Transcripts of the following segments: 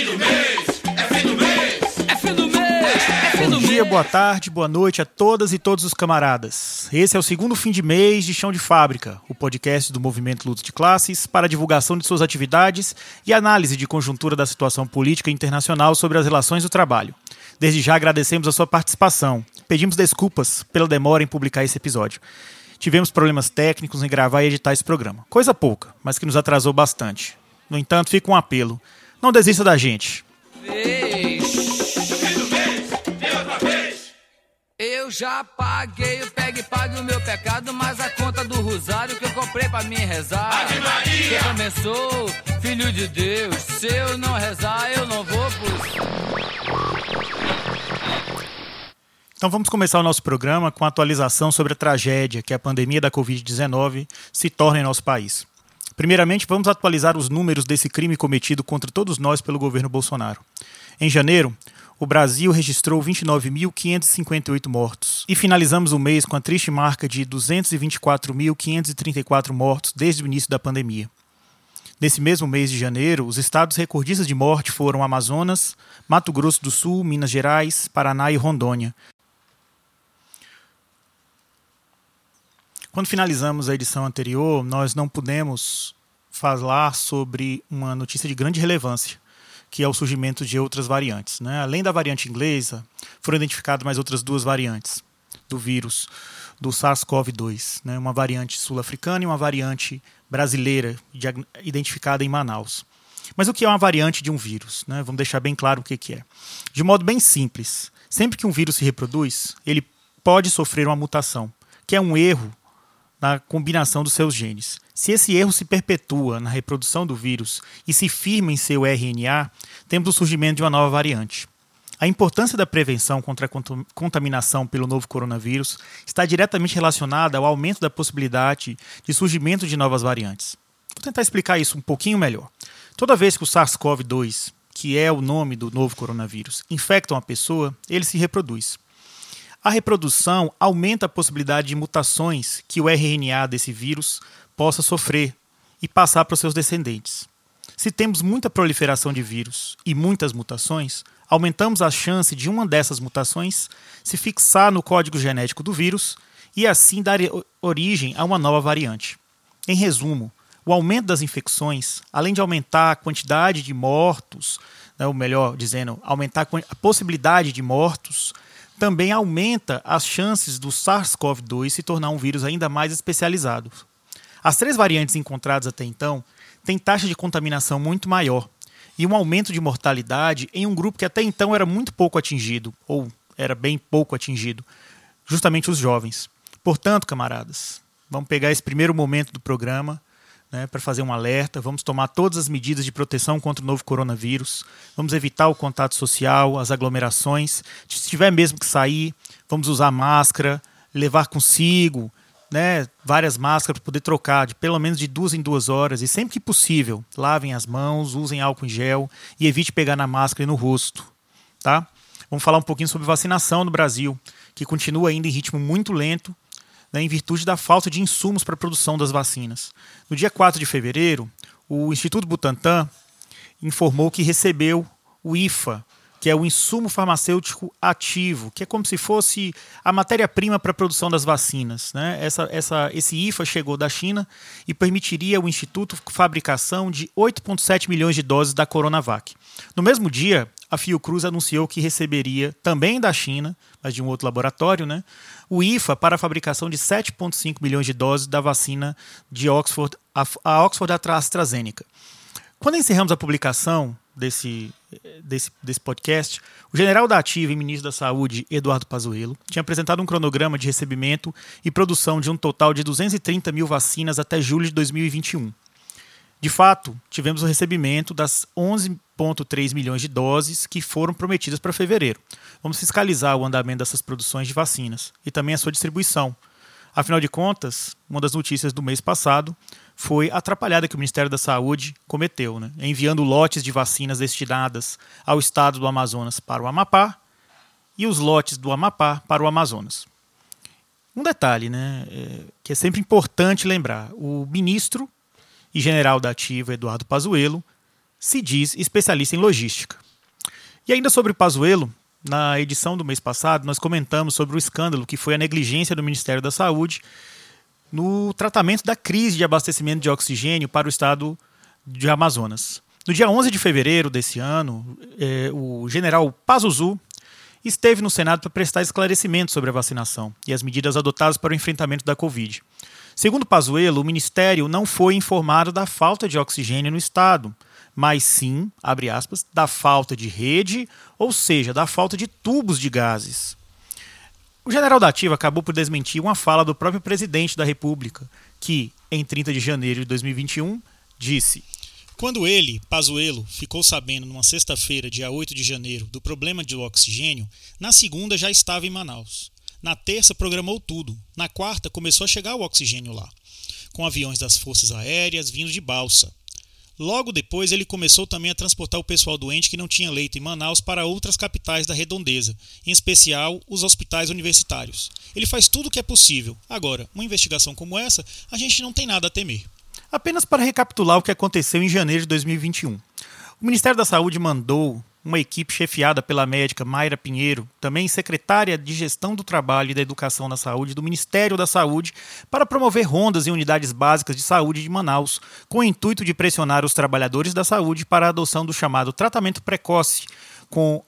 fim do mês, é fim do mês, é fim do mês, é fim Bom do dia, mês. boa tarde, boa noite a todas e todos os camaradas. Esse é o segundo fim de mês de Chão de Fábrica, o podcast do Movimento Luta de Classes para a divulgação de suas atividades e análise de conjuntura da situação política internacional sobre as relações do trabalho. Desde já agradecemos a sua participação. Pedimos desculpas pela demora em publicar esse episódio. Tivemos problemas técnicos em gravar e editar esse programa. Coisa pouca, mas que nos atrasou bastante. No entanto, fica um apelo. Não desista da gente. Eu já paguei o pegue pague o meu pecado, mas a conta do rosário que eu comprei pra mim rezar. Ave Maria. Também sou filho de Deus. Se eu não rezar, eu não vou pro Então vamos começar o nosso programa com a atualização sobre a tragédia que a pandemia da Covid-19 se torna em nosso país. Primeiramente, vamos atualizar os números desse crime cometido contra todos nós pelo governo Bolsonaro. Em janeiro, o Brasil registrou 29.558 mortos e finalizamos o mês com a triste marca de 224.534 mortos desde o início da pandemia. Nesse mesmo mês de janeiro, os estados recordistas de morte foram Amazonas, Mato Grosso do Sul, Minas Gerais, Paraná e Rondônia, Quando finalizamos a edição anterior, nós não pudemos falar sobre uma notícia de grande relevância, que é o surgimento de outras variantes. Né? Além da variante inglesa, foram identificadas mais outras duas variantes do vírus, do SARS-CoV-2, né? uma variante sul-africana e uma variante brasileira, identificada em Manaus. Mas o que é uma variante de um vírus? Né? Vamos deixar bem claro o que, que é. De modo bem simples, sempre que um vírus se reproduz, ele pode sofrer uma mutação, que é um erro na combinação dos seus genes. Se esse erro se perpetua na reprodução do vírus e se firma em seu RNA, temos o surgimento de uma nova variante. A importância da prevenção contra a contaminação pelo novo coronavírus está diretamente relacionada ao aumento da possibilidade de surgimento de novas variantes. Vou tentar explicar isso um pouquinho melhor. Toda vez que o SARS-CoV-2, que é o nome do novo coronavírus, infecta uma pessoa, ele se reproduz. A reprodução aumenta a possibilidade de mutações que o RNA desse vírus possa sofrer e passar para os seus descendentes. Se temos muita proliferação de vírus e muitas mutações, aumentamos a chance de uma dessas mutações se fixar no código genético do vírus e assim dar origem a uma nova variante. Em resumo, o aumento das infecções, além de aumentar a quantidade de mortos, né, ou melhor dizendo, aumentar a possibilidade de mortos, também aumenta as chances do SARS-CoV-2 se tornar um vírus ainda mais especializado. As três variantes encontradas até então têm taxa de contaminação muito maior e um aumento de mortalidade em um grupo que até então era muito pouco atingido, ou era bem pouco atingido, justamente os jovens. Portanto, camaradas, vamos pegar esse primeiro momento do programa né, para fazer um alerta. Vamos tomar todas as medidas de proteção contra o novo coronavírus. Vamos evitar o contato social, as aglomerações. Se tiver mesmo que sair, vamos usar máscara, levar consigo né, várias máscaras para poder trocar de pelo menos de duas em duas horas. E sempre que possível, lavem as mãos, usem álcool em gel e evite pegar na máscara e no rosto. Tá? Vamos falar um pouquinho sobre vacinação no Brasil, que continua ainda em ritmo muito lento né, em virtude da falta de insumos para a produção das vacinas. No dia 4 de fevereiro, o Instituto Butantan informou que recebeu o IFA, que é o insumo farmacêutico ativo, que é como se fosse a matéria-prima para a produção das vacinas. Né? Essa, essa, esse IFA chegou da China e permitiria ao Instituto fabricação de 8,7 milhões de doses da Coronavac. No mesmo dia, a Fiocruz anunciou que receberia, também da China, mas de um outro laboratório, né, o IFA para a fabricação de 7,5 milhões de doses da vacina de Oxford, a, Oxford AstraZeneca. Quando encerramos a publicação desse, desse, desse podcast, o general da Ativa e ministro da Saúde, Eduardo Pazuello, tinha apresentado um cronograma de recebimento e produção de um total de 230 mil vacinas até julho de 2021. De fato, tivemos o recebimento das 11,3 milhões de doses que foram prometidas para fevereiro. Vamos fiscalizar o andamento dessas produções de vacinas e também a sua distribuição. Afinal de contas, uma das notícias do mês passado foi atrapalhada que o Ministério da Saúde cometeu, né? enviando lotes de vacinas destinadas ao estado do Amazonas para o Amapá e os lotes do Amapá para o Amazonas. Um detalhe né, é, que é sempre importante lembrar: o ministro e general da Ativa, Eduardo Pazuello, se diz especialista em logística. E ainda sobre Pazuello, na edição do mês passado, nós comentamos sobre o escândalo que foi a negligência do Ministério da Saúde no tratamento da crise de abastecimento de oxigênio para o estado de Amazonas. No dia 11 de fevereiro desse ano, eh, o general Pazuzu esteve no Senado para prestar esclarecimentos sobre a vacinação e as medidas adotadas para o enfrentamento da Covid. Segundo Pazuello, o Ministério não foi informado da falta de oxigênio no estado, mas sim, abre aspas, da falta de rede, ou seja, da falta de tubos de gases. O general da Ativa acabou por desmentir uma fala do próprio presidente da República, que, em 30 de janeiro de 2021, disse: Quando ele, Pazuello, ficou sabendo numa sexta-feira, dia 8 de janeiro, do problema do oxigênio, na segunda já estava em Manaus. Na terça programou tudo. Na quarta começou a chegar o oxigênio lá, com aviões das forças aéreas vindo de balsa. Logo depois, ele começou também a transportar o pessoal doente que não tinha leito em Manaus para outras capitais da redondeza, em especial os hospitais universitários. Ele faz tudo o que é possível. Agora, uma investigação como essa, a gente não tem nada a temer. Apenas para recapitular o que aconteceu em janeiro de 2021. O Ministério da Saúde mandou uma equipe chefiada pela médica Mayra Pinheiro, também secretária de Gestão do Trabalho e da Educação na Saúde do Ministério da Saúde, para promover rondas em unidades básicas de saúde de Manaus, com o intuito de pressionar os trabalhadores da saúde para a adoção do chamado tratamento precoce com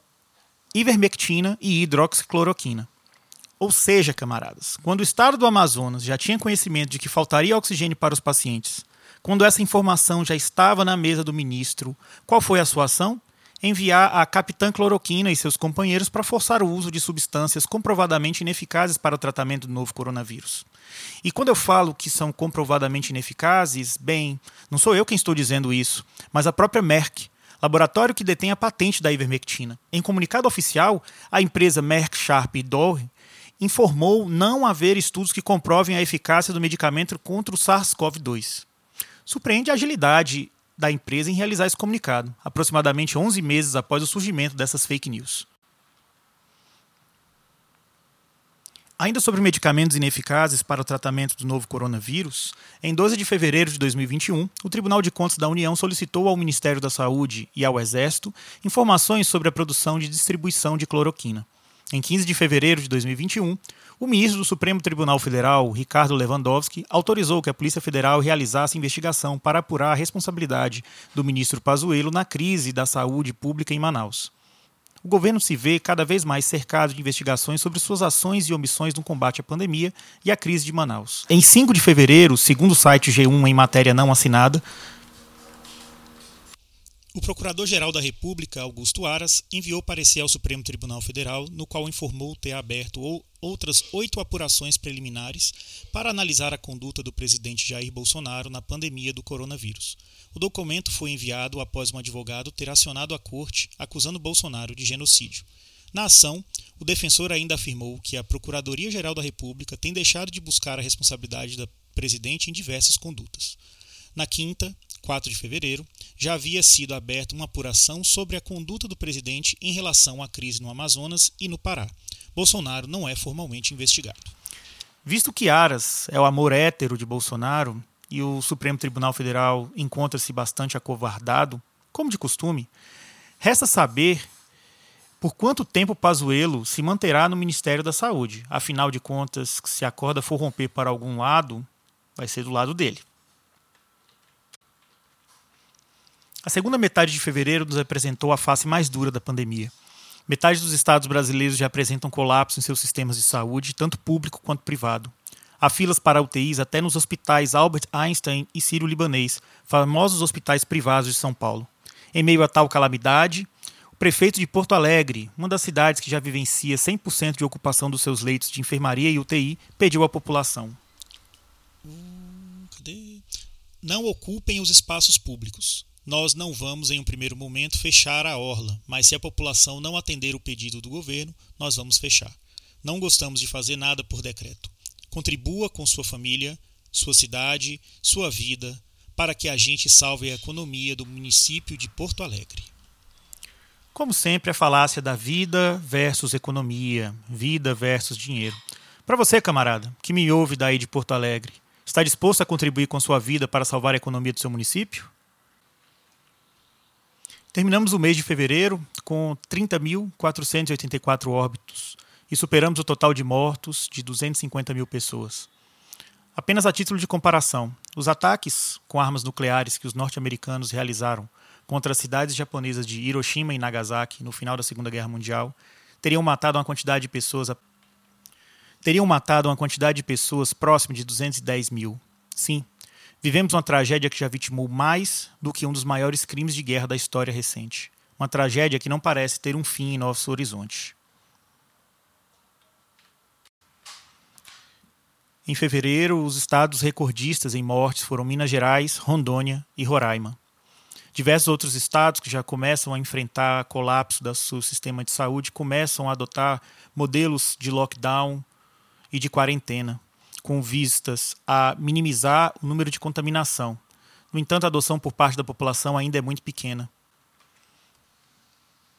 ivermectina e hidroxicloroquina. Ou seja, camaradas, quando o estado do Amazonas já tinha conhecimento de que faltaria oxigênio para os pacientes, quando essa informação já estava na mesa do ministro, qual foi a sua ação? Enviar a capitã cloroquina e seus companheiros para forçar o uso de substâncias comprovadamente ineficazes para o tratamento do novo coronavírus. E quando eu falo que são comprovadamente ineficazes, bem, não sou eu quem estou dizendo isso, mas a própria Merck, laboratório que detém a patente da ivermectina. Em comunicado oficial, a empresa Merck Sharp e Doe informou não haver estudos que comprovem a eficácia do medicamento contra o SARS-CoV-2. Surpreende a agilidade da empresa em realizar esse comunicado, aproximadamente 11 meses após o surgimento dessas fake news. Ainda sobre medicamentos ineficazes para o tratamento do novo coronavírus, em 12 de fevereiro de 2021, o Tribunal de Contas da União solicitou ao Ministério da Saúde e ao Exército informações sobre a produção e distribuição de cloroquina. Em 15 de fevereiro de 2021, o ministro do Supremo Tribunal Federal, Ricardo Lewandowski, autorizou que a Polícia Federal realizasse investigação para apurar a responsabilidade do ministro Pazuello na crise da saúde pública em Manaus. O governo se vê cada vez mais cercado de investigações sobre suas ações e omissões no combate à pandemia e à crise de Manaus. Em 5 de fevereiro, segundo o site G1 em matéria não assinada, o Procurador-Geral da República, Augusto Aras, enviou parecer ao Supremo Tribunal Federal, no qual informou ter aberto outras oito apurações preliminares para analisar a conduta do presidente Jair Bolsonaro na pandemia do coronavírus. O documento foi enviado após um advogado ter acionado a corte acusando Bolsonaro de genocídio. Na ação, o defensor ainda afirmou que a Procuradoria-Geral da República tem deixado de buscar a responsabilidade da presidente em diversas condutas. Na quinta, 4 de fevereiro, já havia sido aberta uma apuração sobre a conduta do presidente em relação à crise no Amazonas e no Pará. Bolsonaro não é formalmente investigado. Visto que Aras é o amor hétero de Bolsonaro e o Supremo Tribunal Federal encontra-se bastante acovardado, como de costume, resta saber por quanto tempo Pazuello se manterá no Ministério da Saúde. Afinal de contas, se a corda for romper para algum lado, vai ser do lado dele. A segunda metade de fevereiro nos apresentou a face mais dura da pandemia. Metade dos estados brasileiros já apresentam colapso em seus sistemas de saúde, tanto público quanto privado. Há filas para UTIs até nos hospitais Albert Einstein e Sírio-Libanês, famosos hospitais privados de São Paulo. Em meio a tal calamidade, o prefeito de Porto Alegre, uma das cidades que já vivencia 100% de ocupação dos seus leitos de enfermaria e UTI, pediu à população: hum, Não ocupem os espaços públicos. Nós não vamos, em um primeiro momento, fechar a orla, mas se a população não atender o pedido do governo, nós vamos fechar. Não gostamos de fazer nada por decreto. Contribua com sua família, sua cidade, sua vida, para que a gente salve a economia do município de Porto Alegre. Como sempre, a falácia da vida versus economia, vida versus dinheiro. Para você, camarada, que me ouve daí de Porto Alegre, está disposto a contribuir com sua vida para salvar a economia do seu município? Terminamos o mês de fevereiro com 30.484 óbitos e superamos o total de mortos de 250 mil pessoas. Apenas a título de comparação, os ataques com armas nucleares que os norte-americanos realizaram contra as cidades japonesas de Hiroshima e Nagasaki no final da Segunda Guerra Mundial teriam matado uma quantidade de pessoas teriam matado uma quantidade de pessoas próxima de 210 mil. Sim, vivemos uma tragédia que já vitimou mais do que um dos maiores crimes de guerra da história recente. Uma tragédia que não parece ter um fim em nosso horizonte. Em fevereiro, os estados recordistas em mortes foram Minas Gerais, Rondônia e Roraima. Diversos outros estados que já começam a enfrentar colapso do seu sistema de saúde começam a adotar modelos de lockdown e de quarentena, com vistas a minimizar o número de contaminação. No entanto, a adoção por parte da população ainda é muito pequena.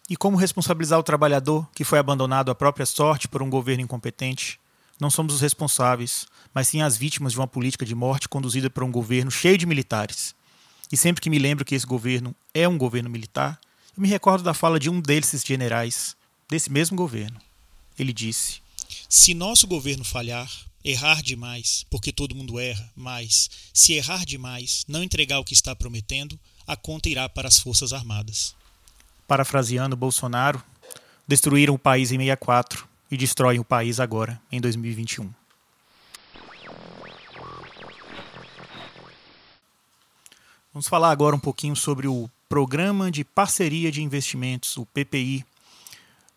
E como responsabilizar o trabalhador que foi abandonado à própria sorte por um governo incompetente? Não somos os responsáveis, mas sim as vítimas de uma política de morte conduzida por um governo cheio de militares. E sempre que me lembro que esse governo é um governo militar, eu me recordo da fala de um desses generais, desse mesmo governo. Ele disse: Se nosso governo falhar, errar demais, porque todo mundo erra, mas se errar demais, não entregar o que está prometendo, a conta irá para as Forças Armadas. Parafraseando Bolsonaro, destruíram o país em 64 e destroem o país agora, em 2021. Vamos falar agora um pouquinho sobre o Programa de Parceria de Investimentos, o PPI.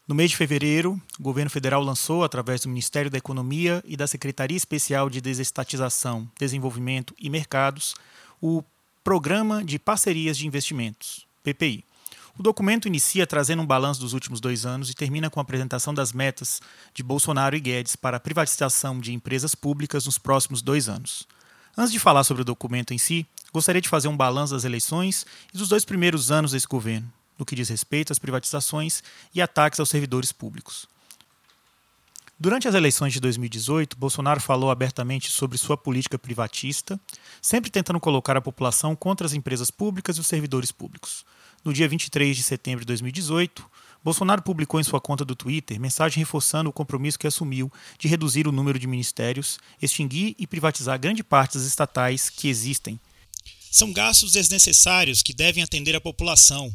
No mês de fevereiro, o governo federal lançou, através do Ministério da Economia e da Secretaria Especial de Desestatização, Desenvolvimento e Mercados, o Programa de Parcerias de Investimentos, PPI. O documento inicia trazendo um balanço dos últimos dois anos e termina com a apresentação das metas de Bolsonaro e Guedes para a privatização de empresas públicas nos próximos dois anos. Antes de falar sobre o documento em si, gostaria de fazer um balanço das eleições e dos dois primeiros anos desse governo, no que diz respeito às privatizações e ataques aos servidores públicos. Durante as eleições de 2018, Bolsonaro falou abertamente sobre sua política privatista, sempre tentando colocar a população contra as empresas públicas e os servidores públicos. No dia 23 de setembro de 2018, Bolsonaro publicou em sua conta do Twitter mensagem reforçando o compromisso que assumiu de reduzir o número de ministérios, extinguir e privatizar grande parte das estatais que existem. São gastos desnecessários que devem atender a população.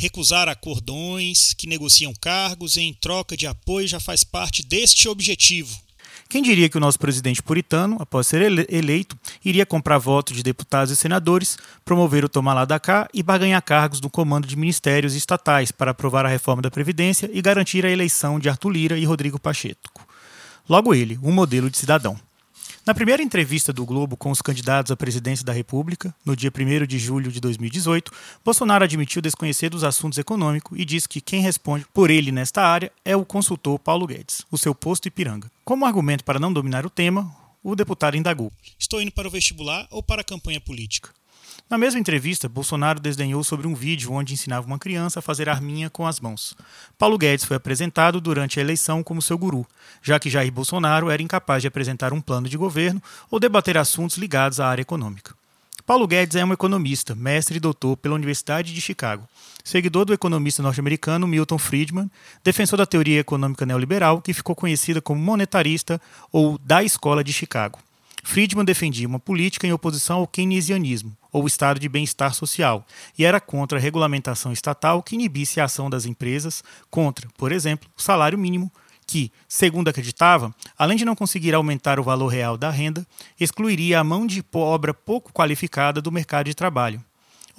Recusar acordões que negociam cargos em troca de apoio já faz parte deste objetivo. Quem diria que o nosso presidente puritano, após ser eleito, iria comprar votos de deputados e senadores, promover o tomar lá da cá e barganhar cargos no comando de ministérios estatais para aprovar a reforma da Previdência e garantir a eleição de Arthur Lira e Rodrigo Pacheco. Logo ele, um modelo de cidadão. Na primeira entrevista do Globo com os candidatos à presidência da República, no dia 1 de julho de 2018, Bolsonaro admitiu desconhecer dos assuntos econômicos e disse que quem responde por ele nesta área é o consultor Paulo Guedes, o seu posto Ipiranga. Como argumento para não dominar o tema, o deputado indagou: Estou indo para o vestibular ou para a campanha política? Na mesma entrevista, Bolsonaro desdenhou sobre um vídeo onde ensinava uma criança a fazer arminha com as mãos. Paulo Guedes foi apresentado durante a eleição como seu guru, já que Jair Bolsonaro era incapaz de apresentar um plano de governo ou debater assuntos ligados à área econômica. Paulo Guedes é um economista, mestre e doutor pela Universidade de Chicago, seguidor do economista norte-americano Milton Friedman, defensor da teoria econômica neoliberal que ficou conhecida como monetarista ou da Escola de Chicago. Friedman defendia uma política em oposição ao keynesianismo, ou estado de bem-estar social, e era contra a regulamentação estatal que inibisse a ação das empresas contra, por exemplo, o salário mínimo, que, segundo acreditava, além de não conseguir aumentar o valor real da renda, excluiria a mão de obra pouco qualificada do mercado de trabalho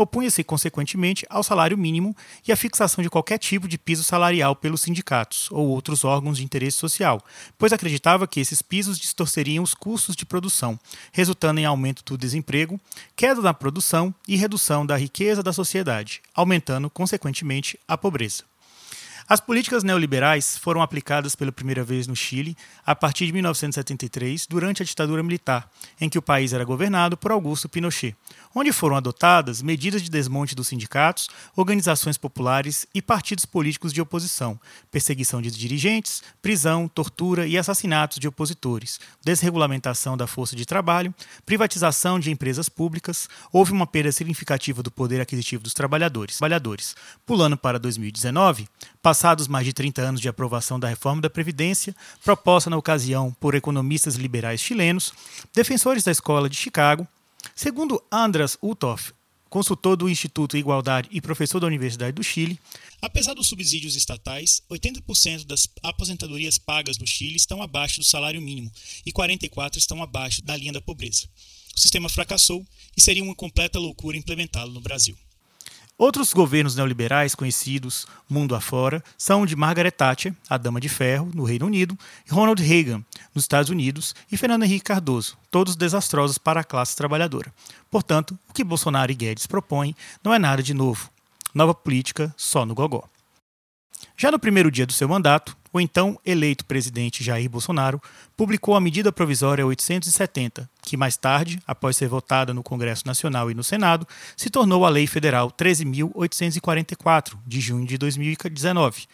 opunha-se, consequentemente, ao salário mínimo e à fixação de qualquer tipo de piso salarial pelos sindicatos ou outros órgãos de interesse social, pois acreditava que esses pisos distorceriam os custos de produção, resultando em aumento do desemprego, queda da produção e redução da riqueza da sociedade, aumentando, consequentemente, a pobreza. As políticas neoliberais foram aplicadas pela primeira vez no Chile a partir de 1973, durante a ditadura militar, em que o país era governado por Augusto Pinochet, onde foram adotadas medidas de desmonte dos sindicatos, organizações populares e partidos políticos de oposição, perseguição de dirigentes, prisão, tortura e assassinatos de opositores, desregulamentação da força de trabalho, privatização de empresas públicas, houve uma perda significativa do poder aquisitivo dos trabalhadores. Pulando para 2019, passados mais de 30 anos de aprovação da reforma da Previdência, proposta na ocasião por economistas liberais chilenos, defensores da escola de Chicago, Segundo Andras Uthoff, consultor do Instituto Igualdade e professor da Universidade do Chile, apesar dos subsídios estatais, 80% das aposentadorias pagas no Chile estão abaixo do salário mínimo e 44% estão abaixo da linha da pobreza. O sistema fracassou e seria uma completa loucura implementá-lo no Brasil. Outros governos neoliberais conhecidos mundo afora são o de Margaret Thatcher, a Dama de Ferro, no Reino Unido, Ronald Reagan, nos Estados Unidos, e Fernando Henrique Cardoso, todos desastrosos para a classe trabalhadora. Portanto, o que Bolsonaro e Guedes propõem não é nada de novo. Nova política só no gogó. Já no primeiro dia do seu mandato, o então eleito presidente Jair Bolsonaro publicou a medida provisória 870, que mais tarde, após ser votada no Congresso Nacional e no Senado, se tornou a Lei Federal 13.844, de junho de 2019.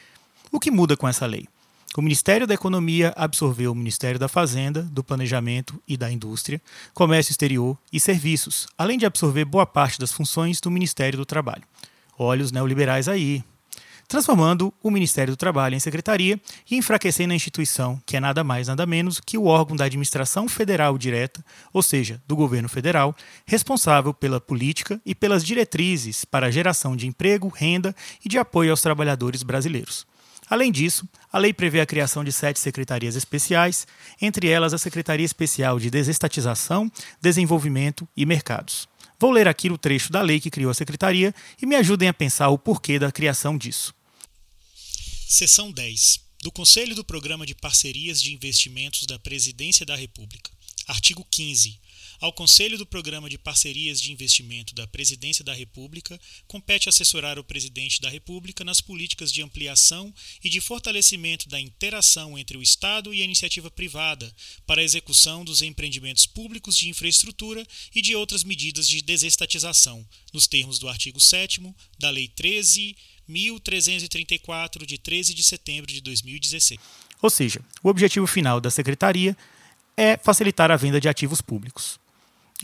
O que muda com essa lei? O Ministério da Economia absorveu o Ministério da Fazenda, do Planejamento e da Indústria, Comércio Exterior e Serviços, além de absorver boa parte das funções do Ministério do Trabalho. Olha os neoliberais aí, transformando o Ministério do Trabalho em secretaria e enfraquecendo a instituição, que é nada mais nada menos que o órgão da administração federal direta, ou seja, do governo federal, responsável pela política e pelas diretrizes para a geração de emprego, renda e de apoio aos trabalhadores brasileiros. Além disso, a lei prevê a criação de sete secretarias especiais, entre elas a Secretaria Especial de Desestatização, Desenvolvimento e Mercados. Vou ler aqui o trecho da lei que criou a secretaria e me ajudem a pensar o porquê da criação disso. Seção 10. Do Conselho do Programa de Parcerias de Investimentos da Presidência da República. Artigo 15. Ao Conselho do Programa de Parcerias de Investimento da Presidência da República compete assessorar o Presidente da República nas políticas de ampliação e de fortalecimento da interação entre o Estado e a iniciativa privada para a execução dos empreendimentos públicos de infraestrutura e de outras medidas de desestatização, nos termos do artigo 7 da Lei 13 1334, de 13 de setembro de 2016. Ou seja, o objetivo final da secretaria é facilitar a venda de ativos públicos.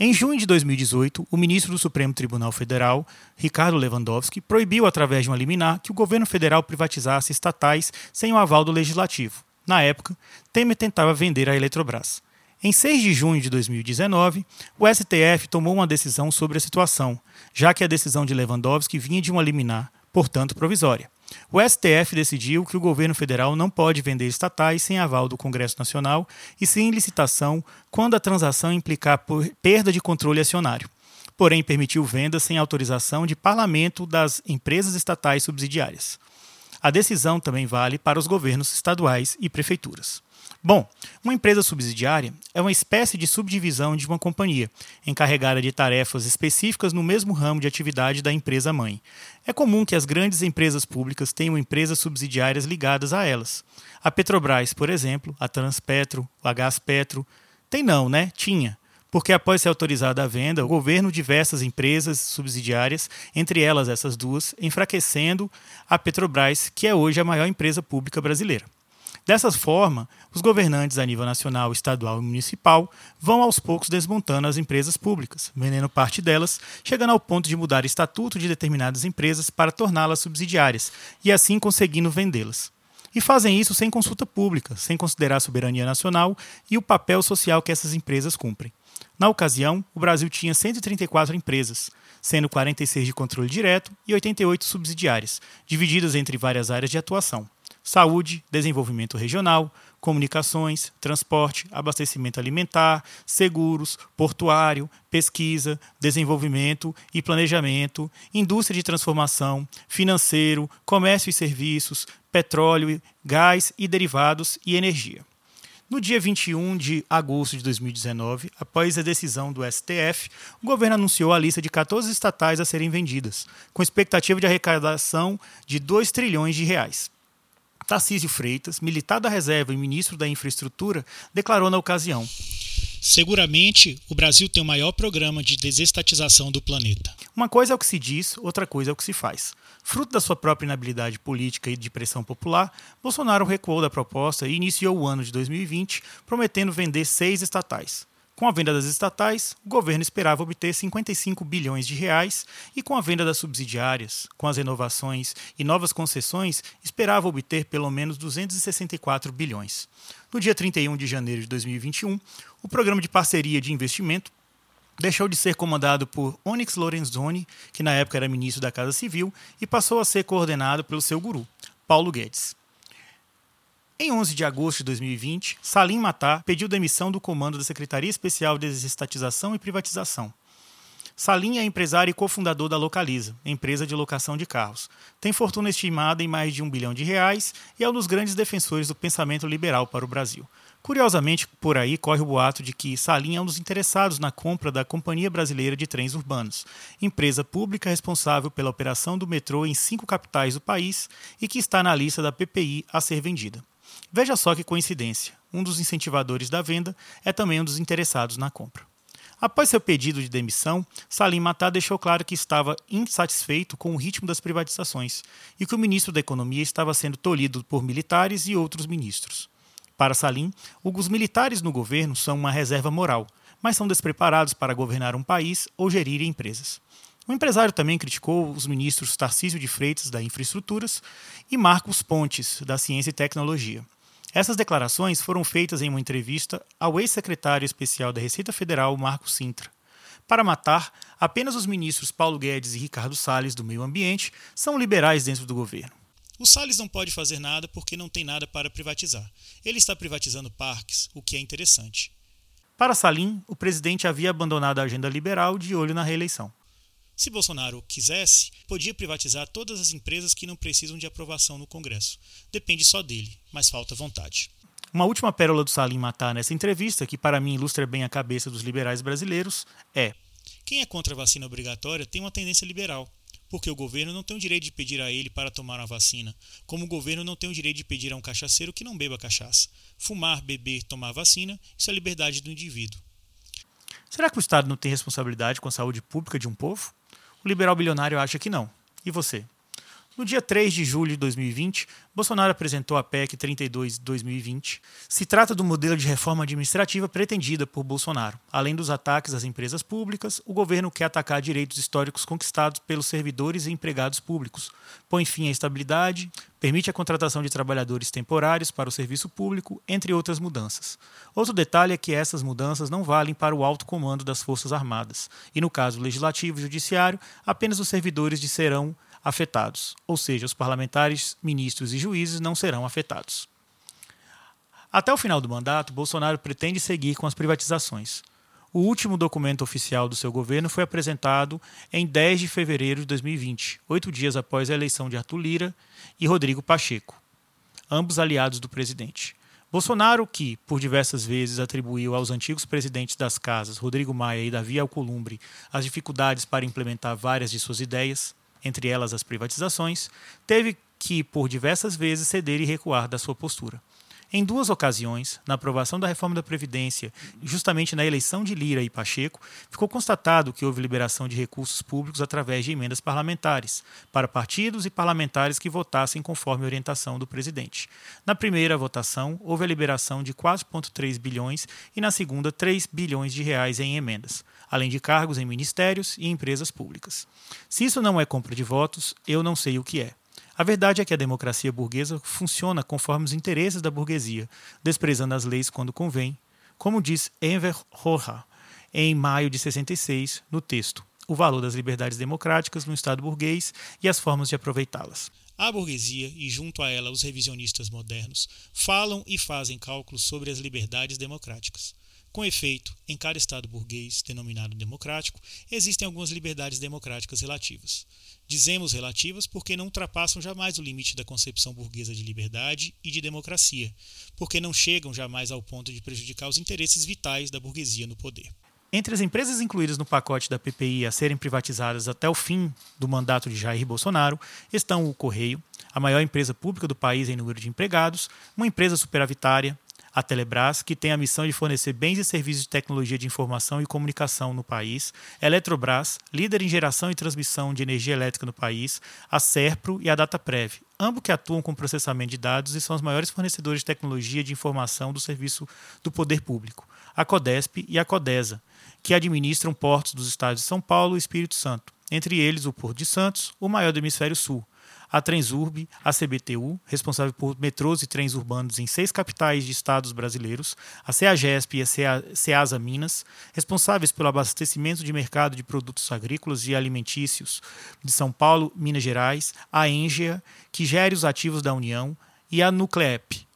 Em junho de 2018, o ministro do Supremo Tribunal Federal, Ricardo Lewandowski, proibiu, através de uma liminar, que o governo federal privatizasse estatais sem o aval do legislativo. Na época, Temer tentava vender a Eletrobras. Em 6 de junho de 2019, o STF tomou uma decisão sobre a situação, já que a decisão de Lewandowski vinha de uma liminar, portanto provisória. O STF decidiu que o governo federal não pode vender estatais sem aval do Congresso Nacional e sem licitação quando a transação implicar perda de controle acionário. Porém, permitiu vendas sem autorização de parlamento das empresas estatais subsidiárias. A decisão também vale para os governos estaduais e prefeituras. Bom, uma empresa subsidiária é uma espécie de subdivisão de uma companhia, encarregada de tarefas específicas no mesmo ramo de atividade da empresa mãe. É comum que as grandes empresas públicas tenham empresas subsidiárias ligadas a elas. A Petrobras, por exemplo, a Transpetro, a Gaspetro. Tem não, né? Tinha porque após ser autorizada a venda, o governo diversas empresas subsidiárias, entre elas essas duas, enfraquecendo a Petrobras, que é hoje a maior empresa pública brasileira. Dessa forma, os governantes a nível nacional, estadual e municipal vão aos poucos desmontando as empresas públicas, vendendo parte delas, chegando ao ponto de mudar o estatuto de determinadas empresas para torná-las subsidiárias e assim conseguindo vendê-las. E fazem isso sem consulta pública, sem considerar a soberania nacional e o papel social que essas empresas cumprem. Na ocasião, o Brasil tinha 134 empresas, sendo 46 de controle direto e 88 subsidiárias, divididas entre várias áreas de atuação saúde, desenvolvimento regional, comunicações, transporte, abastecimento alimentar, seguros, portuário, pesquisa, desenvolvimento e planejamento, indústria de transformação, financeiro, comércio e serviços, petróleo, gás e derivados e energia. No dia 21 de agosto de 2019, após a decisão do STF, o governo anunciou a lista de 14 estatais a serem vendidas, com expectativa de arrecadação de 2 trilhões de reais. Tarcísio Freitas, militar da reserva e ministro da Infraestrutura, declarou na ocasião: Seguramente, o Brasil tem o maior programa de desestatização do planeta. Uma coisa é o que se diz, outra coisa é o que se faz. Fruto da sua própria inabilidade política e de pressão popular, Bolsonaro recuou da proposta e iniciou o ano de 2020 prometendo vender seis estatais. Com a venda das estatais, o governo esperava obter 55 bilhões de reais e com a venda das subsidiárias, com as renovações e novas concessões, esperava obter pelo menos 264 bilhões. No dia 31 de janeiro de 2021, o programa de parceria de investimento deixou de ser comandado por Onyx Lorenzoni, que na época era ministro da Casa Civil, e passou a ser coordenado pelo seu guru, Paulo Guedes. Em 11 de agosto de 2020, Salim Matar pediu demissão do comando da Secretaria Especial de Desestatização e Privatização. Salim é empresário e cofundador da Localiza, empresa de locação de carros. Tem fortuna estimada em mais de um bilhão de reais e é um dos grandes defensores do pensamento liberal para o Brasil. Curiosamente, por aí corre o boato de que Salim é um dos interessados na compra da Companhia Brasileira de Trens Urbanos, empresa pública responsável pela operação do metrô em cinco capitais do país e que está na lista da PPI a ser vendida. Veja só que coincidência: um dos incentivadores da venda é também um dos interessados na compra. Após seu pedido de demissão, Salim Matar deixou claro que estava insatisfeito com o ritmo das privatizações e que o ministro da Economia estava sendo tolhido por militares e outros ministros. Para Salim, os militares no governo são uma reserva moral, mas são despreparados para governar um país ou gerir empresas. O empresário também criticou os ministros Tarcísio de Freitas, da Infraestruturas, e Marcos Pontes, da Ciência e Tecnologia. Essas declarações foram feitas em uma entrevista ao ex-secretário especial da Receita Federal, Marco Sintra. Para matar, apenas os ministros Paulo Guedes e Ricardo Salles, do Meio Ambiente, são liberais dentro do governo. O Salles não pode fazer nada porque não tem nada para privatizar. Ele está privatizando parques, o que é interessante. Para Salim, o presidente havia abandonado a agenda liberal de olho na reeleição. Se Bolsonaro quisesse, podia privatizar todas as empresas que não precisam de aprovação no Congresso. Depende só dele, mas falta vontade. Uma última pérola do Salim Matar nessa entrevista, que para mim ilustra bem a cabeça dos liberais brasileiros, é: Quem é contra a vacina obrigatória tem uma tendência liberal, porque o governo não tem o direito de pedir a ele para tomar uma vacina, como o governo não tem o direito de pedir a um cachaceiro que não beba cachaça. Fumar, beber, tomar vacina, isso é liberdade do indivíduo. Será que o Estado não tem responsabilidade com a saúde pública de um povo? O liberal bilionário acha que não. E você? No dia 3 de julho de 2020, Bolsonaro apresentou a PEC 32-2020. Se trata do modelo de reforma administrativa pretendida por Bolsonaro. Além dos ataques às empresas públicas, o governo quer atacar direitos históricos conquistados pelos servidores e empregados públicos, põe fim à estabilidade, permite a contratação de trabalhadores temporários para o serviço público, entre outras mudanças. Outro detalhe é que essas mudanças não valem para o alto comando das Forças Armadas, e no caso legislativo e judiciário, apenas os servidores serão afetados, ou seja, os parlamentares, ministros e juízes não serão afetados. Até o final do mandato, Bolsonaro pretende seguir com as privatizações. O último documento oficial do seu governo foi apresentado em 10 de fevereiro de 2020, oito dias após a eleição de Arthur Lira e Rodrigo Pacheco, ambos aliados do presidente. Bolsonaro, que por diversas vezes atribuiu aos antigos presidentes das casas, Rodrigo Maia e Davi Alcolumbre, as dificuldades para implementar várias de suas ideias, entre elas as privatizações, teve que, por diversas vezes, ceder e recuar da sua postura. Em duas ocasiões, na aprovação da reforma da Previdência, justamente na eleição de Lira e Pacheco, ficou constatado que houve liberação de recursos públicos através de emendas parlamentares, para partidos e parlamentares que votassem conforme a orientação do presidente. Na primeira votação, houve a liberação de 4,3 bilhões e na segunda, 3 bilhões de reais em emendas, além de cargos em ministérios e empresas públicas. Se isso não é compra de votos, eu não sei o que é. A verdade é que a democracia burguesa funciona conforme os interesses da burguesia, desprezando as leis quando convém, como diz Enver Hoxha em maio de 66, no texto O Valor das Liberdades Democráticas no Estado Burguês e as Formas de Aproveitá-las. A burguesia, e junto a ela os revisionistas modernos, falam e fazem cálculos sobre as liberdades democráticas. Com efeito, em cada Estado burguês, denominado democrático, existem algumas liberdades democráticas relativas. Dizemos relativas porque não ultrapassam jamais o limite da concepção burguesa de liberdade e de democracia, porque não chegam jamais ao ponto de prejudicar os interesses vitais da burguesia no poder. Entre as empresas incluídas no pacote da PPI a serem privatizadas até o fim do mandato de Jair Bolsonaro estão o Correio, a maior empresa pública do país em número de empregados, uma empresa superavitária, a Telebrás, que tem a missão de fornecer bens e serviços de tecnologia de informação e comunicação no país, Eletrobras, líder em geração e transmissão de energia elétrica no país, a Serpro e a Dataprev, ambos que atuam com processamento de dados e são os maiores fornecedores de tecnologia de informação do serviço do poder público, a Codesp e a Codesa, que administram portos dos estados de São Paulo e Espírito Santo, entre eles o Porto de Santos, o maior do hemisfério sul, a Transurb, a CBTU, responsável por metrôs e trens urbanos em seis capitais de estados brasileiros, a CEAGESP e a CEASA Minas, responsáveis pelo abastecimento de mercado de produtos agrícolas e alimentícios de São Paulo, Minas Gerais, a Engea, que gere os ativos da União, e a Nucleep,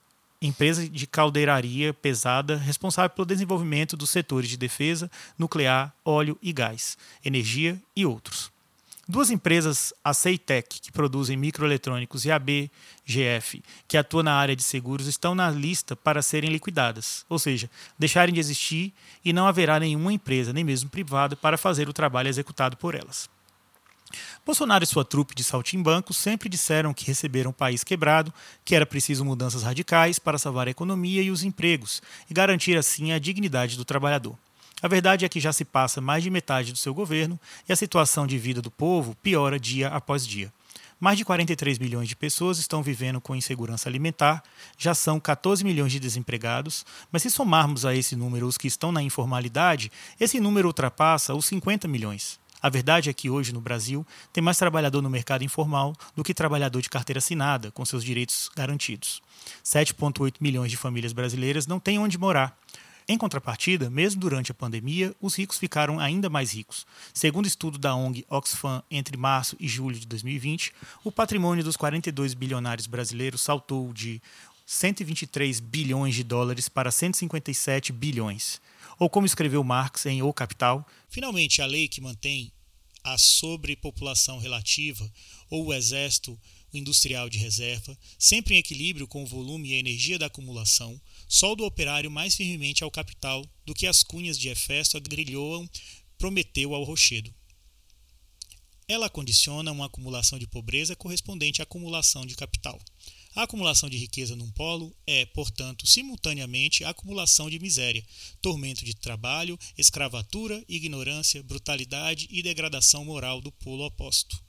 empresa de caldeiraria pesada responsável pelo desenvolvimento dos setores de defesa, nuclear, óleo e gás, energia e outros. Duas empresas, a Ceitec, que produzem microeletrônicos, e a BGF, que atua na área de seguros, estão na lista para serem liquidadas, ou seja, deixarem de existir e não haverá nenhuma empresa, nem mesmo privada, para fazer o trabalho executado por elas. Bolsonaro e sua trupe de saltimbancos sempre disseram que receberam o país quebrado, que era preciso mudanças radicais para salvar a economia e os empregos e garantir assim a dignidade do trabalhador. A verdade é que já se passa mais de metade do seu governo e a situação de vida do povo piora dia após dia. Mais de 43 milhões de pessoas estão vivendo com insegurança alimentar, já são 14 milhões de desempregados, mas se somarmos a esse número os que estão na informalidade, esse número ultrapassa os 50 milhões. A verdade é que hoje no Brasil tem mais trabalhador no mercado informal do que trabalhador de carteira assinada, com seus direitos garantidos. 7,8 milhões de famílias brasileiras não têm onde morar. Em contrapartida, mesmo durante a pandemia, os ricos ficaram ainda mais ricos. Segundo estudo da ONG Oxfam entre março e julho de 2020, o patrimônio dos 42 bilionários brasileiros saltou de 123 bilhões de dólares para 157 bilhões. Ou como escreveu Marx em O Capital, finalmente a lei que mantém a sobrepopulação relativa ou o exército industrial de reserva, sempre em equilíbrio com o volume e a energia da acumulação, solda o operário mais firmemente ao capital do que as cunhas de Hefesto agrilhoam Prometeu ao rochedo. Ela condiciona uma acumulação de pobreza correspondente à acumulação de capital. A acumulação de riqueza num polo é, portanto, simultaneamente acumulação de miséria, tormento de trabalho, escravatura, ignorância, brutalidade e degradação moral do polo oposto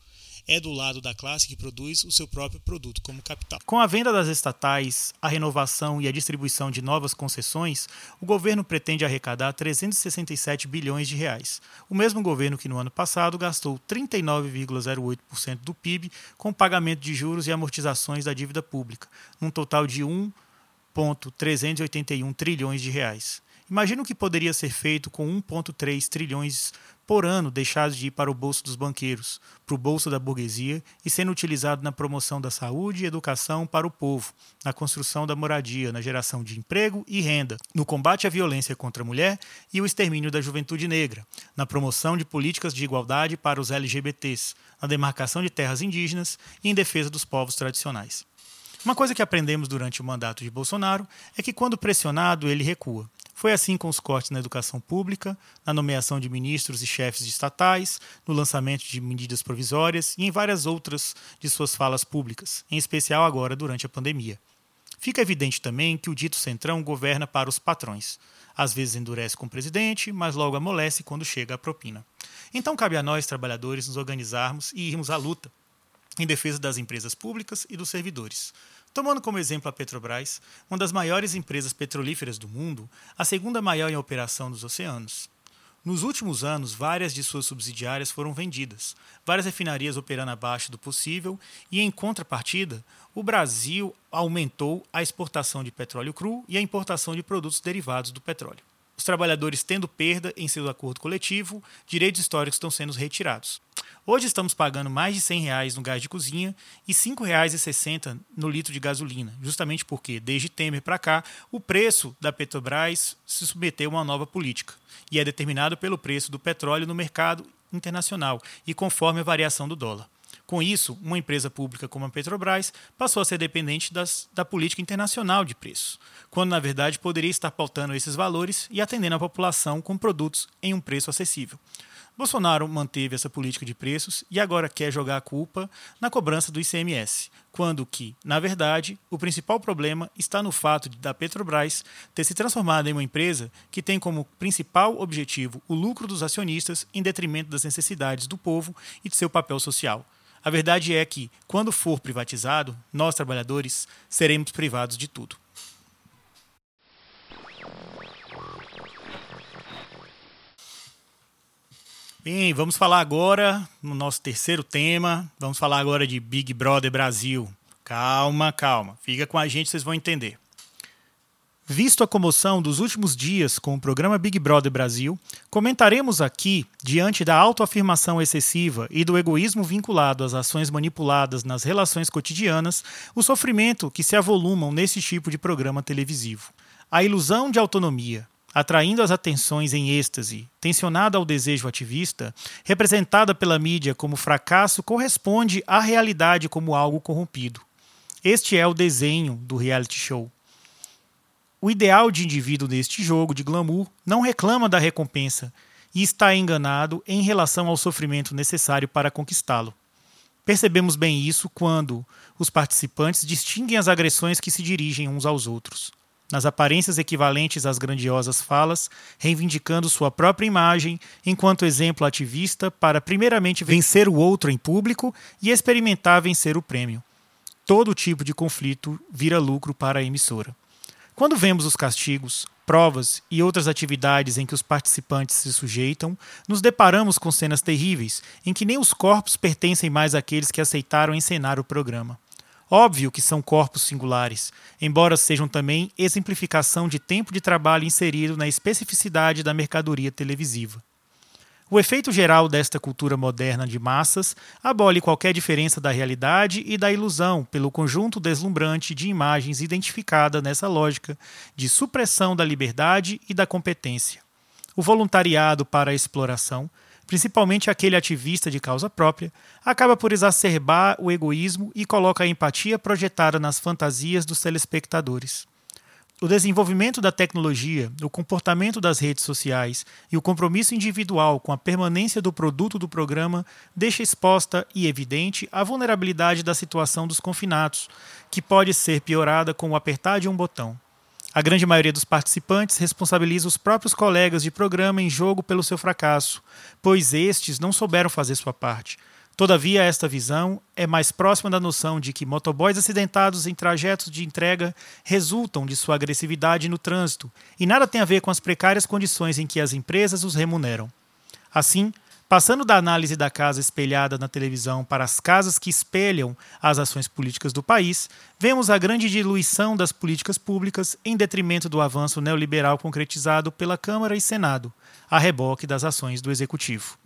é do lado da classe que produz o seu próprio produto como capital. Com a venda das estatais, a renovação e a distribuição de novas concessões, o governo pretende arrecadar 367 bilhões de reais. O mesmo governo que no ano passado gastou 39,08% do PIB com pagamento de juros e amortizações da dívida pública, num total de 1,381 trilhões de reais. Imagina o que poderia ser feito com 1,3 trilhões por ano deixados de ir para o bolso dos banqueiros, para o bolso da burguesia e sendo utilizado na promoção da saúde e educação para o povo, na construção da moradia, na geração de emprego e renda, no combate à violência contra a mulher e o extermínio da juventude negra, na promoção de políticas de igualdade para os LGBTs, na demarcação de terras indígenas e em defesa dos povos tradicionais. Uma coisa que aprendemos durante o mandato de Bolsonaro é que, quando pressionado, ele recua. Foi assim com os cortes na educação pública, na nomeação de ministros e chefes estatais, no lançamento de medidas provisórias e em várias outras de suas falas públicas, em especial agora durante a pandemia. Fica evidente também que o dito centrão governa para os patrões. Às vezes endurece com o presidente, mas logo amolece quando chega a propina. Então cabe a nós, trabalhadores, nos organizarmos e irmos à luta em defesa das empresas públicas e dos servidores. Tomando como exemplo a Petrobras, uma das maiores empresas petrolíferas do mundo, a segunda maior em operação nos oceanos. Nos últimos anos, várias de suas subsidiárias foram vendidas, várias refinarias operando abaixo do possível, e em contrapartida, o Brasil aumentou a exportação de petróleo cru e a importação de produtos derivados do petróleo. Os trabalhadores tendo perda em seu acordo coletivo, direitos históricos estão sendo retirados. Hoje estamos pagando mais de R$ reais no gás de cozinha e R$ 5,60 no litro de gasolina, justamente porque, desde Temer para cá, o preço da Petrobras se submeteu a uma nova política e é determinado pelo preço do petróleo no mercado internacional e conforme a variação do dólar. Com isso, uma empresa pública como a Petrobras passou a ser dependente das, da política internacional de preços, quando na verdade poderia estar pautando esses valores e atendendo a população com produtos em um preço acessível. Bolsonaro manteve essa política de preços e agora quer jogar a culpa na cobrança do ICMS, quando que, na verdade, o principal problema está no fato de da Petrobras ter se transformado em uma empresa que tem como principal objetivo o lucro dos acionistas em detrimento das necessidades do povo e de seu papel social. A verdade é que, quando for privatizado, nós trabalhadores seremos privados de tudo. Bem, vamos falar agora no nosso terceiro tema. Vamos falar agora de Big Brother Brasil. Calma, calma. Fica com a gente, vocês vão entender. Visto a comoção dos últimos dias com o programa Big Brother Brasil, comentaremos aqui, diante da autoafirmação excessiva e do egoísmo vinculado às ações manipuladas nas relações cotidianas, o sofrimento que se avolumam nesse tipo de programa televisivo. A ilusão de autonomia, atraindo as atenções em êxtase, tensionada ao desejo ativista, representada pela mídia como fracasso, corresponde à realidade como algo corrompido. Este é o desenho do reality show. O ideal de indivíduo neste jogo de glamour não reclama da recompensa e está enganado em relação ao sofrimento necessário para conquistá-lo. Percebemos bem isso quando os participantes distinguem as agressões que se dirigem uns aos outros nas aparências equivalentes às grandiosas falas, reivindicando sua própria imagem enquanto exemplo ativista para, primeiramente, vencer o outro em público e experimentar vencer o prêmio. Todo tipo de conflito vira lucro para a emissora. Quando vemos os castigos, provas e outras atividades em que os participantes se sujeitam, nos deparamos com cenas terríveis em que nem os corpos pertencem mais àqueles que aceitaram encenar o programa. Óbvio que são corpos singulares, embora sejam também exemplificação de tempo de trabalho inserido na especificidade da mercadoria televisiva. O efeito geral desta cultura moderna de massas abole qualquer diferença da realidade e da ilusão pelo conjunto deslumbrante de imagens identificada nessa lógica de supressão da liberdade e da competência. O voluntariado para a exploração, principalmente aquele ativista de causa própria, acaba por exacerbar o egoísmo e coloca a empatia projetada nas fantasias dos telespectadores. O desenvolvimento da tecnologia, o comportamento das redes sociais e o compromisso individual com a permanência do produto do programa deixa exposta e evidente a vulnerabilidade da situação dos confinados, que pode ser piorada com o apertar de um botão. A grande maioria dos participantes responsabiliza os próprios colegas de programa em jogo pelo seu fracasso, pois estes não souberam fazer sua parte. Todavia, esta visão é mais próxima da noção de que motoboys acidentados em trajetos de entrega resultam de sua agressividade no trânsito e nada tem a ver com as precárias condições em que as empresas os remuneram. Assim, Passando da análise da casa espelhada na televisão para as casas que espelham as ações políticas do país, vemos a grande diluição das políticas públicas em detrimento do avanço neoliberal concretizado pela Câmara e Senado, a reboque das ações do Executivo.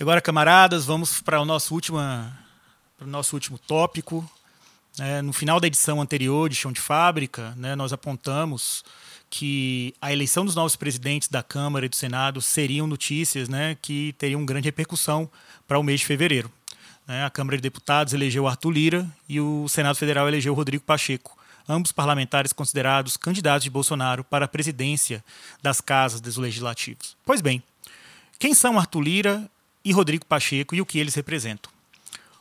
Agora, camaradas, vamos para o nosso, última, para o nosso último tópico. É, no final da edição anterior de Chão de Fábrica, né, nós apontamos que a eleição dos novos presidentes da Câmara e do Senado seriam notícias né, que teriam grande repercussão para o mês de fevereiro. Né, a Câmara de Deputados elegeu Arthur Lira e o Senado Federal elegeu Rodrigo Pacheco, ambos parlamentares considerados candidatos de Bolsonaro para a presidência das casas dos legislativos. Pois bem, quem são Arthur Lira e Rodrigo Pacheco e o que eles representam?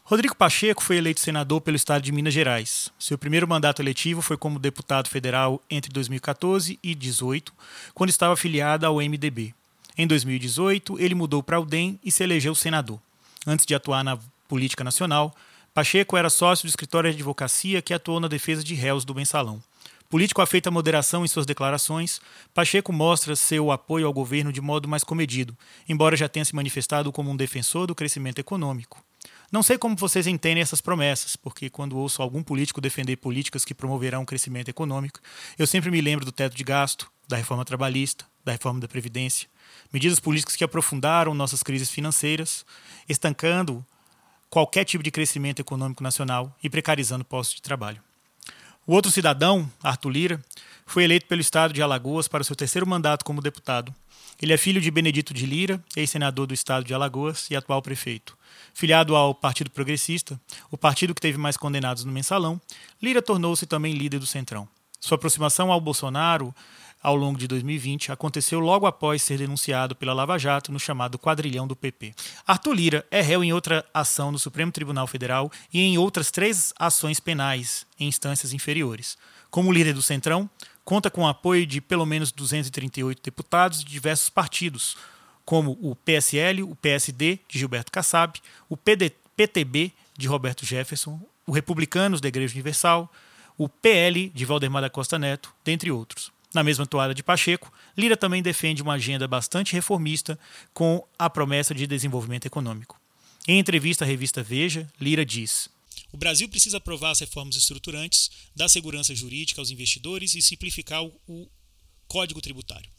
Rodrigo Pacheco foi eleito senador pelo estado de Minas Gerais. Seu primeiro mandato eletivo foi como deputado federal entre 2014 e 2018, quando estava afiliado ao MDB. Em 2018, ele mudou para o DEM e se elegeu senador. Antes de atuar na política nacional, Pacheco era sócio do escritório de advocacia que atuou na defesa de réus do mensalão. Político afeito à moderação em suas declarações, Pacheco mostra seu apoio ao governo de modo mais comedido, embora já tenha se manifestado como um defensor do crescimento econômico. Não sei como vocês entendem essas promessas, porque quando ouço algum político defender políticas que promoverão o crescimento econômico, eu sempre me lembro do teto de gasto, da reforma trabalhista, da reforma da Previdência, medidas políticas que aprofundaram nossas crises financeiras, estancando qualquer tipo de crescimento econômico nacional e precarizando postos de trabalho. O outro cidadão, Arthur Lira, foi eleito pelo estado de Alagoas para seu terceiro mandato como deputado Ele é filho de Benedito de Lira, ex-senador do estado de Alagoas e atual prefeito. Filiado ao Partido Progressista, o partido que teve mais condenados no mensalão, Lira tornou-se também líder do Centrão. Sua aproximação ao Bolsonaro ao longo de 2020 aconteceu logo após ser denunciado pela Lava Jato no chamado quadrilhão do PP. Arthur Lira é réu em outra ação no Supremo Tribunal Federal e em outras três ações penais em instâncias inferiores. Como líder do Centrão, conta com o apoio de pelo menos 238 deputados de diversos partidos, como o PSL, o PSD de Gilberto Kassab, o PD, PTB de Roberto Jefferson, o Republicanos da Igreja Universal, o PL de Valdemar da Costa Neto, dentre outros. Na mesma toada de Pacheco, Lira também defende uma agenda bastante reformista com a promessa de desenvolvimento econômico. Em entrevista à revista Veja, Lira diz: O Brasil precisa aprovar as reformas estruturantes, dar segurança jurídica aos investidores e simplificar o Código Tributário.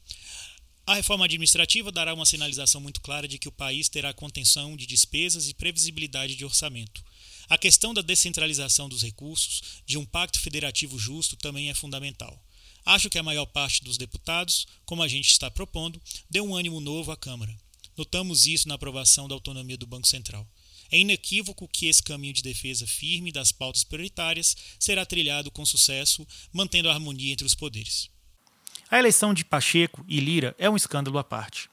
A reforma administrativa dará uma sinalização muito clara de que o país terá contenção de despesas e previsibilidade de orçamento. A questão da descentralização dos recursos, de um pacto federativo justo, também é fundamental. Acho que a maior parte dos deputados, como a gente está propondo, deu um ânimo novo à Câmara. Notamos isso na aprovação da autonomia do Banco Central. É inequívoco que esse caminho de defesa firme das pautas prioritárias será trilhado com sucesso, mantendo a harmonia entre os poderes. A eleição de Pacheco e Lira é um escândalo à parte.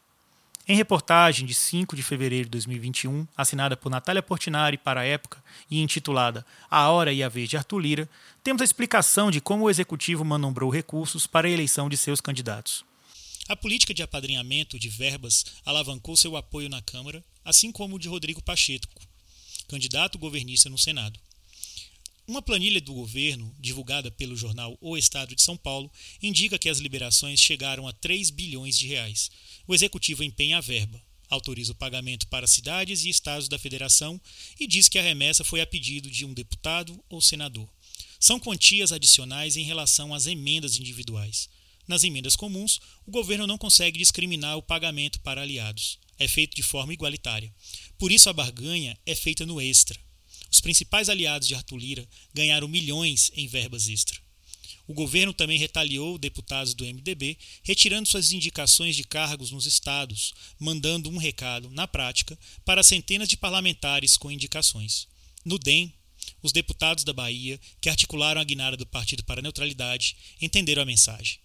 Em reportagem de 5 de fevereiro de 2021, assinada por Natália Portinari para a época e intitulada A Hora e a Vez de Arthur Lira, temos a explicação de como o executivo manombrou recursos para a eleição de seus candidatos. A política de apadrinhamento de verbas alavancou seu apoio na Câmara, assim como o de Rodrigo Pacheco, candidato governista no Senado. Uma planilha do governo, divulgada pelo jornal O Estado de São Paulo, indica que as liberações chegaram a 3 bilhões de reais. O executivo empenha a verba, autoriza o pagamento para cidades e estados da federação e diz que a remessa foi a pedido de um deputado ou senador. São quantias adicionais em relação às emendas individuais. Nas emendas comuns, o governo não consegue discriminar o pagamento para aliados. É feito de forma igualitária. Por isso, a barganha é feita no extra. Os principais aliados de Arthur Lira ganharam milhões em verbas extra. O governo também retaliou deputados do MDB, retirando suas indicações de cargos nos estados, mandando um recado, na prática, para centenas de parlamentares com indicações. No DEM, os deputados da Bahia, que articularam a guinada do Partido para a Neutralidade, entenderam a mensagem.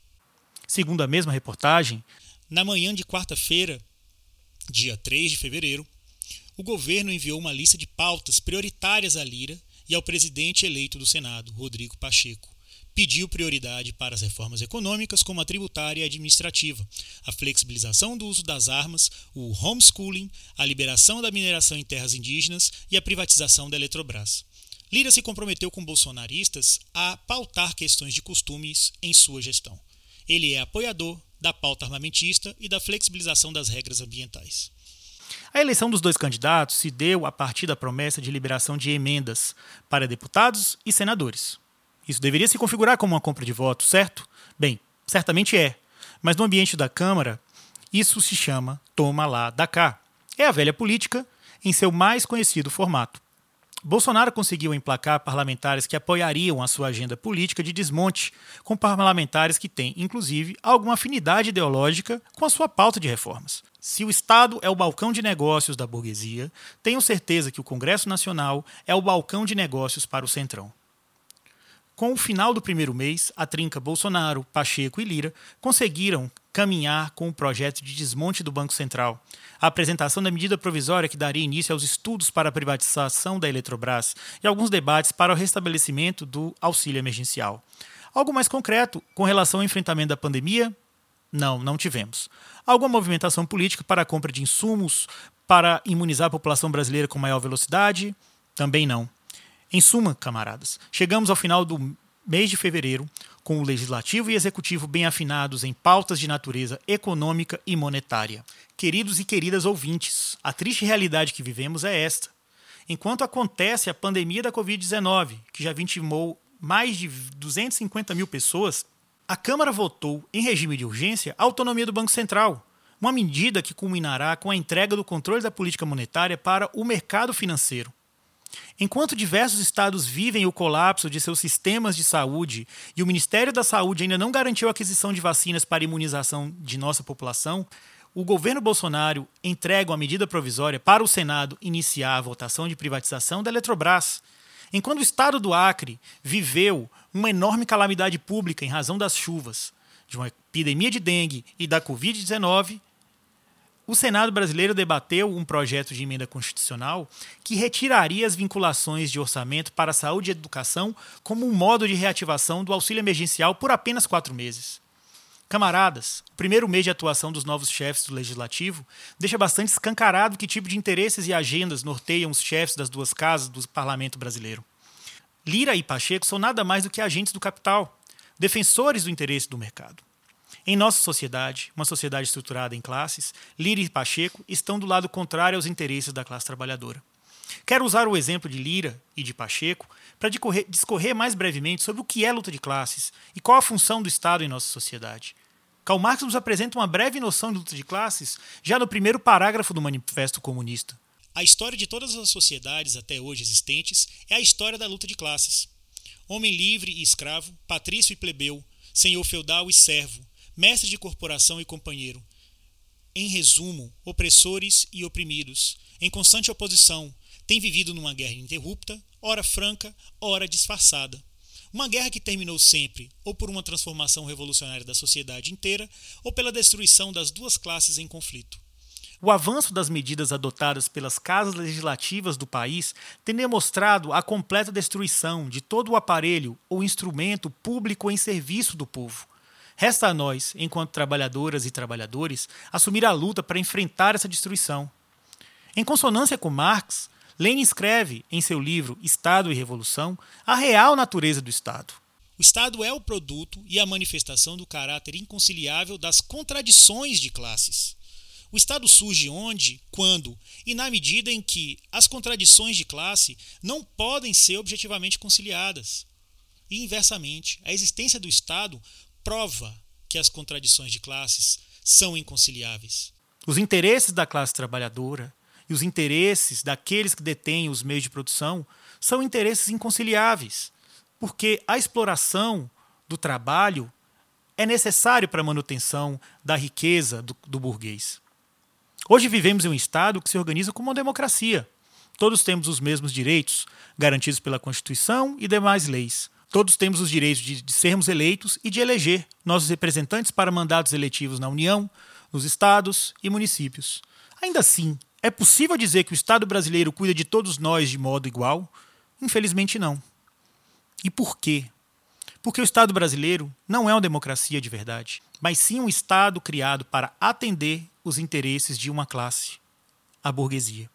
Segundo a mesma reportagem, na manhã de quarta-feira, dia 3 de fevereiro, o governo enviou uma lista de pautas prioritárias à Lira e ao presidente eleito do Senado, Rodrigo Pacheco. Pediu prioridade para as reformas econômicas, como a tributária e administrativa, a flexibilização do uso das armas, o homeschooling, a liberação da mineração em terras indígenas e a privatização da Eletrobras. Lira se comprometeu com bolsonaristas a pautar questões de costumes em sua gestão. Ele é apoiador da pauta armamentista e da flexibilização das regras ambientais. A eleição dos dois candidatos se deu a partir da promessa de liberação de emendas para deputados e senadores. Isso deveria se configurar como uma compra de votos, certo? Bem, certamente é. Mas no ambiente da Câmara, isso se chama toma lá da cá. É a velha política em seu mais conhecido formato. Bolsonaro conseguiu emplacar parlamentares que apoiariam a sua agenda política de desmonte, com parlamentares que têm, inclusive, alguma afinidade ideológica com a sua pauta de reformas. Se o Estado é o balcão de negócios da burguesia, tenho certeza que o Congresso Nacional é o balcão de negócios para o Centrão. Com o final do primeiro mês, a trinca Bolsonaro, Pacheco e Lira conseguiram caminhar com o projeto de desmonte do Banco Central, a apresentação da medida provisória que daria início aos estudos para a privatização da Eletrobras e alguns debates para o restabelecimento do auxílio emergencial. Algo mais concreto com relação ao enfrentamento da pandemia? Não, não tivemos. Alguma movimentação política para a compra de insumos para imunizar a população brasileira com maior velocidade? Também não. Em suma, camaradas, chegamos ao final do mês de fevereiro com o legislativo e executivo bem afinados em pautas de natureza econômica e monetária. Queridos e queridas ouvintes, a triste realidade que vivemos é esta. Enquanto acontece a pandemia da Covid-19, que já vitimou mais de 250 mil pessoas, a Câmara votou, em regime de urgência, a autonomia do Banco Central, uma medida que culminará com a entrega do controle da política monetária para o mercado financeiro. Enquanto diversos estados vivem o colapso de seus sistemas de saúde e o Ministério da Saúde ainda não garantiu a aquisição de vacinas para imunização de nossa população, o governo Bolsonaro entrega uma medida provisória para o Senado iniciar a votação de privatização da Eletrobras. Enquanto o estado do Acre viveu uma enorme calamidade pública em razão das chuvas, de uma epidemia de dengue e da Covid-19, o Senado brasileiro debateu um projeto de emenda constitucional que retiraria as vinculações de orçamento para a saúde e educação como um modo de reativação do auxílio emergencial por apenas quatro meses. Camaradas, o primeiro mês de atuação dos novos chefes do Legislativo deixa bastante escancarado que tipo de interesses e agendas norteiam os chefes das duas casas do parlamento brasileiro. Lira e Pacheco são nada mais do que agentes do capital, defensores do interesse do mercado. Em nossa sociedade, uma sociedade estruturada em classes, Lira e Pacheco estão do lado contrário aos interesses da classe trabalhadora. Quero usar o exemplo de Lira e de Pacheco para discorrer mais brevemente sobre o que é luta de classes e qual a função do Estado em nossa sociedade. Karl Marx nos apresenta uma breve noção de luta de classes já no primeiro parágrafo do Manifesto Comunista. A história de todas as sociedades até hoje existentes é a história da luta de classes. Homem livre e escravo, patrício e plebeu, senhor feudal e servo, mestre de corporação e companheiro. Em resumo, opressores e oprimidos, em constante oposição, têm vivido numa guerra ininterrupta, ora franca, ora disfarçada. Uma guerra que terminou sempre ou por uma transformação revolucionária da sociedade inteira ou pela destruição das duas classes em conflito. O avanço das medidas adotadas pelas casas legislativas do país tem demonstrado a completa destruição de todo o aparelho ou instrumento público em serviço do povo. Resta a nós, enquanto trabalhadoras e trabalhadores, assumir a luta para enfrentar essa destruição. Em consonância com Marx, Lenin escreve em seu livro Estado e Revolução a real natureza do Estado. O Estado é o produto e a manifestação do caráter inconciliável das contradições de classes. O Estado surge onde, quando e na medida em que as contradições de classe não podem ser objetivamente conciliadas. E, inversamente, a existência do Estado prova que as contradições de classes são inconciliáveis. Os interesses da classe trabalhadora e os interesses daqueles que detêm os meios de produção são interesses inconciliáveis, porque a exploração do trabalho é necessário para a manutenção da riqueza do, do burguês. Hoje vivemos em um Estado que se organiza como uma democracia. Todos temos os mesmos direitos, garantidos pela Constituição e demais leis. Todos temos os direitos de, de sermos eleitos e de eleger nossos representantes para mandatos eletivos na União, nos estados e municípios. Ainda assim, é possível dizer que o Estado brasileiro cuida de todos nós de modo igual? Infelizmente não. E por quê? Porque o Estado brasileiro não é uma democracia de verdade, mas sim um Estado criado para atender os interesses de uma classe, a burguesia.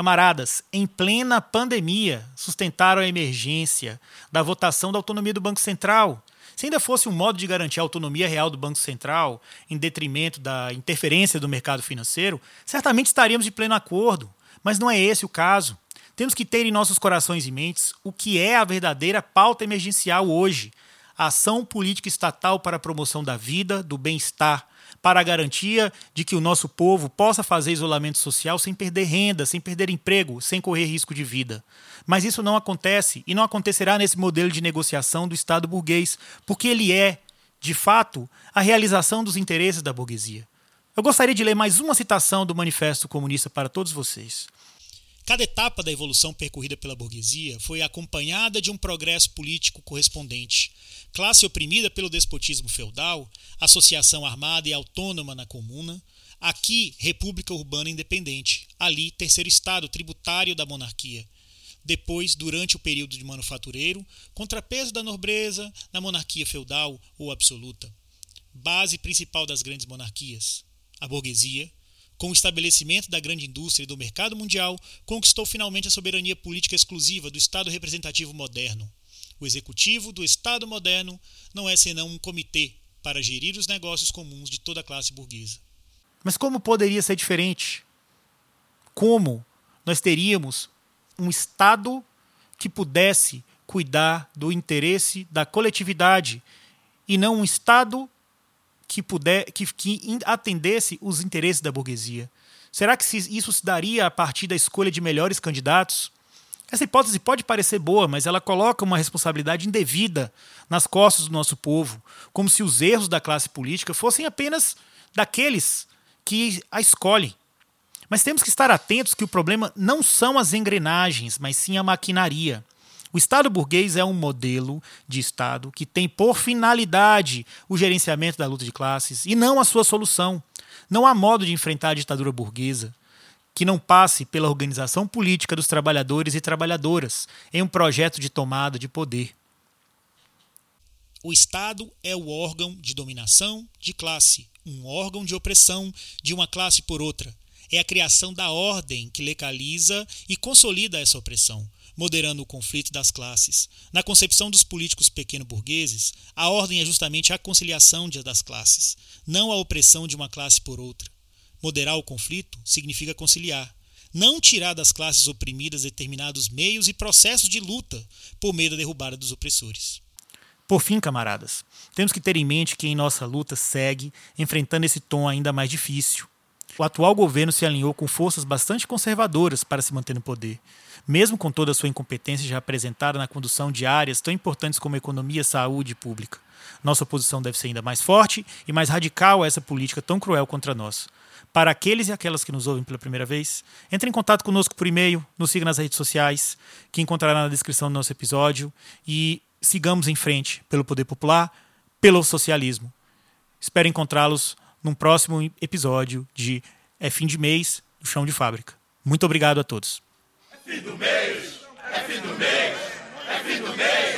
Camaradas, em plena pandemia, sustentaram a emergência da votação da autonomia do Banco Central, se ainda fosse um modo de garantir a autonomia real do Banco Central, em detrimento da interferência do mercado financeiro, certamente estaríamos de pleno acordo. Mas não é esse o caso. Temos que ter em nossos corações e mentes o que é a verdadeira pauta emergencial hoje: a ação política estatal para a promoção da vida, do bem-estar, para a garantia de que o nosso povo possa fazer isolamento social sem perder renda, sem perder emprego, sem correr risco de vida. Mas isso não acontece e não acontecerá nesse modelo de negociação do Estado burguês, porque ele é, de fato, a realização dos interesses da burguesia. Eu gostaria de ler mais uma citação do Manifesto Comunista para todos vocês. Cada etapa da evolução percorrida pela burguesia foi acompanhada de um progresso político correspondente. Classe oprimida pelo despotismo feudal, associação armada e autônoma na comuna, aqui república urbana independente, ali terceiro estado tributário da monarquia. Depois, durante o período de manufatureiro, contrapeso da nobreza na monarquia feudal ou absoluta. Base principal das grandes monarquias, a burguesia, com o estabelecimento da grande indústria e do mercado mundial, conquistou finalmente a soberania política exclusiva do Estado representativo moderno. O executivo do Estado moderno não é senão um comitê para gerir os negócios comuns de toda a classe burguesa. Mas como poderia ser diferente? Como nós teríamos um Estado que pudesse cuidar do interesse da coletividade e não um Estado que, puder, que, que atendesse os interesses da burguesia? Será que isso se daria a partir da escolha de melhores candidatos? Essa hipótese pode parecer boa, mas ela coloca uma responsabilidade indevida nas costas do nosso povo, como se os erros da classe política fossem apenas daqueles que a escolhem. Mas temos que estar atentos que o problema não são as engrenagens, mas sim a maquinaria. O Estado burguês é um modelo de Estado que tem por finalidade o gerenciamento da luta de classes e não a sua solução. Não há modo de enfrentar a ditadura burguesa que não passe pela organização política dos trabalhadores e trabalhadoras em um projeto de tomada de poder. O Estado é o órgão de dominação de classe, um órgão de opressão de uma classe por outra. É a criação da ordem que localiza e consolida essa opressão, moderando o conflito das classes. Na concepção dos políticos pequeno-burgueses, a ordem é justamente a conciliação das classes, não a opressão de uma classe por outra. Moderar o conflito significa conciliar, não tirar das classes oprimidas determinados meios e processos de luta por meio da derrubada dos opressores. Por fim, camaradas, temos que ter em mente que em nossa luta segue enfrentando esse tom ainda mais difícil. O atual governo se alinhou com forças bastante conservadoras para se manter no poder, mesmo com toda a sua incompetência já apresentada na condução de áreas tão importantes como economia, saúde e pública. Nossa oposição deve ser ainda mais forte e mais radical a essa política tão cruel contra nós. Para aqueles e aquelas que nos ouvem pela primeira vez, entre em contato conosco por e-mail, nos siga nas redes sociais, que encontrará na descrição do nosso episódio, e sigamos em frente pelo poder popular, pelo socialismo. Espero encontrá-los num próximo episódio de É Fim de Mês, do Chão de Fábrica. Muito obrigado a todos. É fim do mês, é fim do mês, é fim do mês.